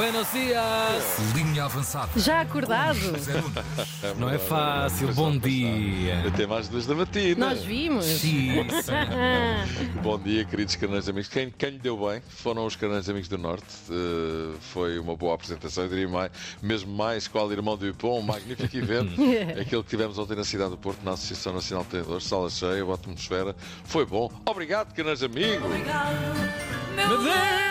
Buenos dias! Linha avançada. Já acordado? José Nunes. Não é fácil, bom dia! Até mais duas da matina. Nós vimos. Sim, Bom dia, queridos canais amigos. Quem, quem lhe deu bem foram os canais amigos do Norte. Uh, foi uma boa apresentação, eu diria mais, mesmo mais qual irmão do Ipom, um magnífico evento. Aquele que tivemos ontem na cidade do Porto, na Associação Nacional de Treinadores, sala cheia, boa atmosfera. Foi bom. Obrigado, canais amigos. Meu Deus, obrigado!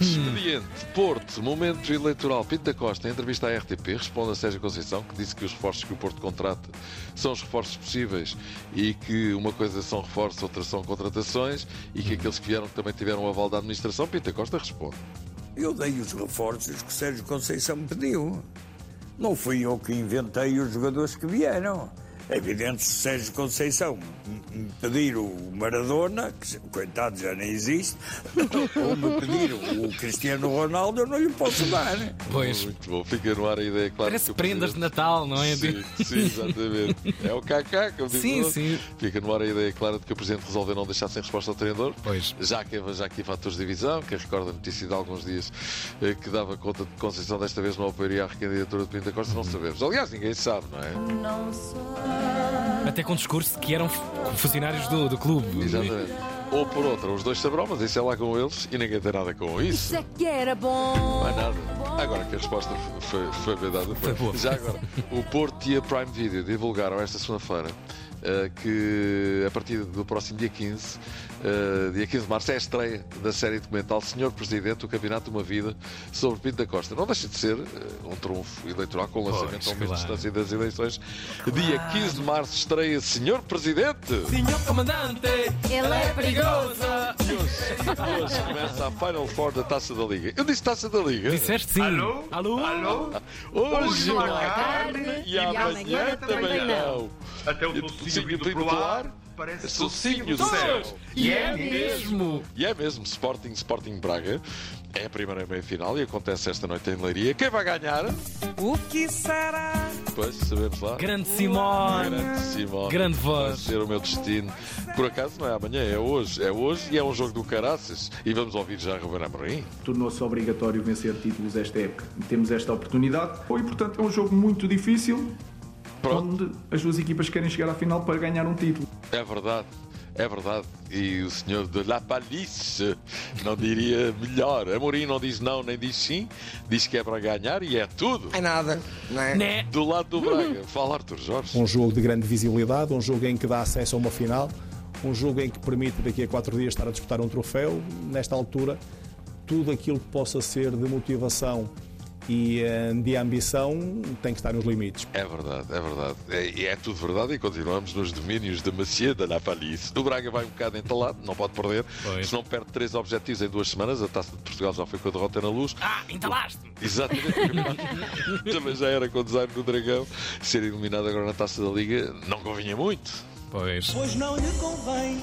Expediente, Porto, momento eleitoral. Pinto da Costa, em entrevista à RTP, responde a Sérgio Conceição, que disse que os reforços que o Porto contrata são os reforços possíveis e que uma coisa são reforços, outra são contratações e que aqueles que vieram também tiveram o aval da administração. Pinto da Costa responde. Eu dei os reforços que Sérgio Conceição me pediu. Não fui eu que inventei os jogadores que vieram. É evidente se Sérgio Conceição me pedir o Maradona, que coitado já nem existe, ou me pedir o Cristiano Ronaldo, eu não lhe posso dar. Pois, Muito bom, fica no ar a ideia, claro. parece que prendas de Natal, não é? Sim, sim, exatamente. É o KK que eu digo. Sim, sim. Fica no ar a ideia clara de que o Presidente resolveu não deixar sem resposta ao treinador. Pois. Já que já aqui fatores de divisão, que recorda a notícia de alguns dias eh, que dava conta de Conceição desta vez não apoiaria a recandidatura de Pinto da Costa, não sabemos. Aliás, ninguém sabe, não é? Até com discurso que eram funcionários do, do clube. Exatamente. Ou por outra, os dois saberão, mas isso é lá com eles e ninguém tem nada com isso. Isso é que era bom. Não é nada. Agora que a resposta foi, foi bem dada. Foi boa. Já agora, o Porto e a Prime Video divulgaram esta segunda-feira eh, que a partir do próximo dia 15, eh, dia 15 de março, é a estreia da série documental Senhor Presidente, o Campeonato de uma Vida sobre Pinto da Costa. Não deixa de ser eh, um trunfo eleitoral com o lançamento Pois, ao claro. distância das eleições. Dia 15 de março estreia Senhor Presidente. Senhor Comandante, Ele é perigoso. E hoje, hoje começa a Final Four da Taça da Liga. Eu disse Taça da Liga. Disseste sim. Alô? Alô? Alô? Hoje há carne carne e e amanhã amanhã também também não. Até o tocinho vindo pro ar ar, parece tocinho tocinho do céu. E é mesmo. E é mesmo, Sporting, Sporting Braga. É a primeira meia-final e acontece esta noite em Leiria. Quem vai ganhar? O que será? Pois, sabemos lá. Grande Simone. Grande Simone. Grande Vai voz. ser o meu destino. Por acaso não é amanhã, é hoje. É hoje e é um jogo do caraças. E vamos ouvir já Ruben Amorim. tornou-se obrigatório vencer títulos esta época. Temos esta oportunidade e, portanto, é um jogo muito difícil, Pronto. onde as duas equipas querem chegar à final para ganhar um título. É verdade, é verdade. E o senhor de La Palice não diria melhor. Amorim não diz não nem diz sim, diz que é para ganhar e é tudo. É nada, não é? Né? Do lado do Braga, fala Arthur Jorge. um jogo de grande visibilidade, um jogo em que dá acesso a uma final, um jogo em que permite daqui a quatro dias estar a disputar um troféu. Nesta altura, tudo aquilo que possa ser de motivação e eh, de ambição tem que estar nos limites. É verdade, é verdade. É, e é tudo verdade e continuamos nos domínios da La Palice. O Braga vai um bocado entalado, não pode perder. Pois. Se não perde três objetivos em duas semanas, a Taça de Portugal já foi com a derrota na luz. Ah, entalaste-me. Exatamente. Também já era com o design do Dragão. Ser eliminado agora na Taça da Liga não convinha muito. Pois. Pois não lhe convém.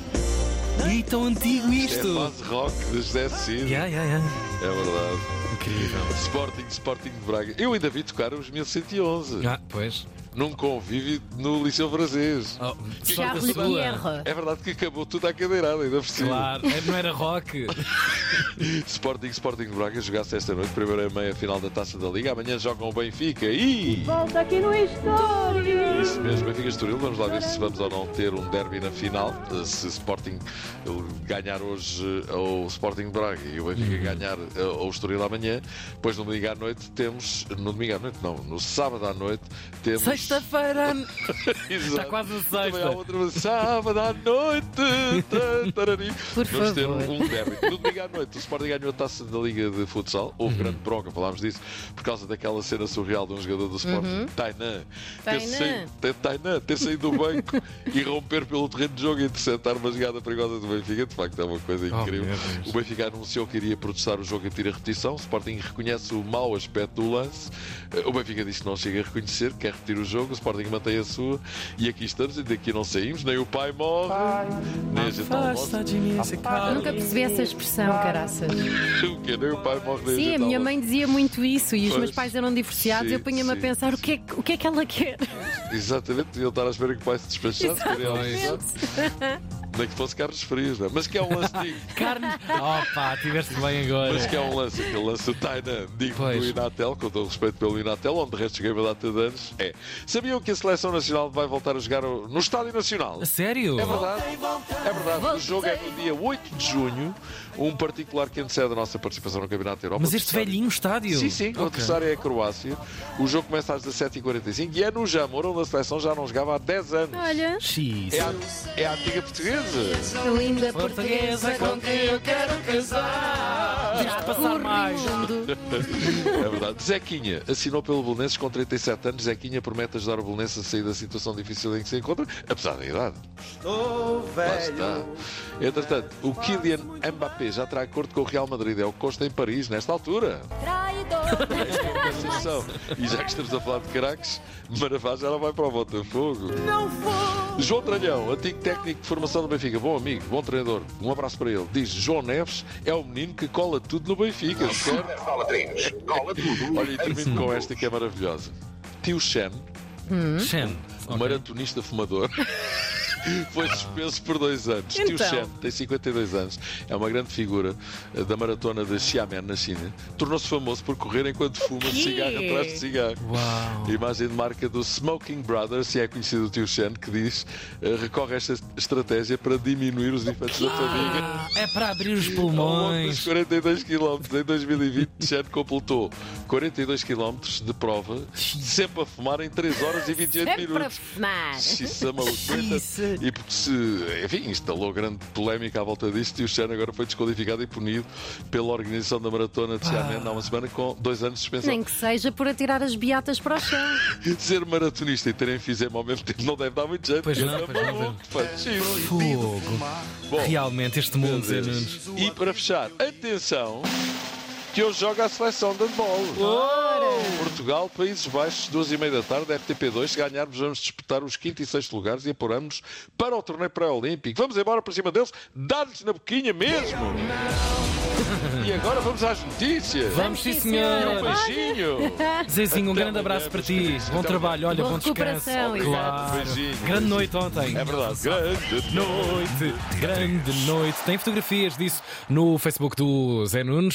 E tão antigo É isto. fase rock de José Cid. Ya, ya, ya. É verdade. Incrível. Sporting, Sporting de Braga. Eu ainda vi tocar os 1111 Ah, pois. Num convívio no Liceu Francês. Oh, Charles. Pierre. É verdade que acabou tudo à cadeirada, ainda por cima. Claro, é- não era rock. Sporting, Sporting de Braga jogasse esta noite, primeira meia final da Taça da Liga. Amanhã jogam o Benfica e. Volta aqui no História. Isso mesmo, Benfica Estoril. Vamos lá ver se vamos ou não ter um derby na final. Se Sporting eh, ganhar hoje eh, ao Sporting de Braga e o Benfica ganhar eh, ao Estoril amanhã. Depois no domingo à noite temos. No domingo à noite, não, no sábado à noite temos. Sexta-feira. Está quase a Também há sexta. outra sábado à noite. Por Vamos ter favor. um derby. No domingo à noite, o Sporting ganhou a taça da Liga de Futsal. Houve grande bronca, falámos disso, por causa daquela cena surreal de um jogador do Sporting, Tainan, ter Tainan. saído, Tainan, ter saído do banco e romper pelo terreno de jogo e interceptar uma jogada perigosa do Benfica. De facto, é uma coisa Oh, incrível. Deus. o Benfica anunciou que iria protestar o jogo a tiro a repetição. O Sporting reconhece o mau aspecto do lance. Eh, O Benfica disse que não chega a reconhecer, quer repetir o jogo. O Sporting mantém a sua. E aqui estamos, e daqui não saímos. Nem o pai morre, nem a gente não morre. Nunca percebi essa expressão, caraças. O quê? Nem o pai morre, nem Sim, a gente não minha mãe dizia muito isso e os Pois. meus pais eram divorciados e eu Sim, punha-me a sim. pensar o que, é, que- o que é que ela quer. Exatamente, deviam estar à espera que o pai se despachasse. Exatamente. Nem que fosse carnes frias, não é? mas que é um lance digo. Carne. Opa, tiveste bem agora. Mas que é um lance, aquele lance digo Pois. do Inatel, com todo o respeito pelo Inatel, onde de resto cheguei uma data de anos, é. Sabiam que a Seleção Nacional vai voltar a jogar no Estádio Nacional? A sério? É verdade, é verdade. O jogo é no dia 8 de junho, um particular que antecede a nossa participação no Campeonato da Europa. Mas este O velhinho estádio. Sim, sim, o Ok. adversário é a Croácia. O jogo começa às 17h45 e é no Jamor, onde a seleção já não jogava há 10 anos. Olha. É a, é a antiga portuguesa. Linda Portuguesa com quem eu quero casar. Tens de passar mais. É verdade. Zequinha assinou pelo Belenenses com 37 anos. Zequinha promete ajudar o Belenenses a sair da situação difícil em que se encontra, apesar da idade. Lá está. Entretanto, o Kylian Mbappé já terá acordo com o Real Madrid. É o que consta em Paris, nesta altura. Conceição. E já que estamos a falar de craques, Maravá já não vai para o Botafogo. Não vou! João Tralhão, antigo técnico de formação do Benfica, bom amigo, bom treinador, um abraço para ele. Diz: João Neves é o menino que cola tudo no Benfica, certo? Cola treinos, cola tudo. Olha, e termino com esta que é maravilhosa. Tio Shen, Shen. Ok. maratonista fumador. Foi suspenso por dois anos. Tio Então. Shen tem 52 anos, é uma grande figura eh, da maratona de Xiamen, na China. Tornou-se famoso por correr enquanto fuma cigarro atrás de cigarro. Uau. Imagem de marca do Smoking Brothers, e é conhecido o tio Shen, que diz eh, recorre a esta estratégia para diminuir os efeitos da fadiga. É para abrir os Ao longo dos pulmões. 42 km em 2020, Chen completou 42 km de prova, sempre a fumar em 3 horas e 28 Sempre para minutos. fumar. Isso é maluco. Xiça. E porque se, enfim, instalou grande polémica à volta disto e o Chen agora foi desqualificado e punido pela organização da maratona de Xiamen há uma semana com dois anos de suspensão. Nem que seja por atirar as beatas para o chão. Ser maratonista e terem enfisema ao mesmo tempo não deve dar muito jeito. Pois não, É pois não, maluco. Fogo. Bom, Realmente, este mundo, Zé. E para fechar, atenção, que hoje joga a seleção de handball. Portugal, Países Baixos, duas e meia da tarde, RTP2. Se ganharmos, vamos disputar os quinto e sexto lugares e apuramos para o torneio pré-olímpico. Vamos embora para cima deles, dar-lhes na boquinha mesmo. E agora vamos às notícias. Vamos, sim, Um senhor. beijinho. Zezinho, um grande abraço para ti. Bom trabalho, olha, bom descanso. Claro. Beijinho. Grande noite ontem. É verdade, grande noite. Noite, grande noite. Tem fotografias disso no Facebook do Zé Nunes.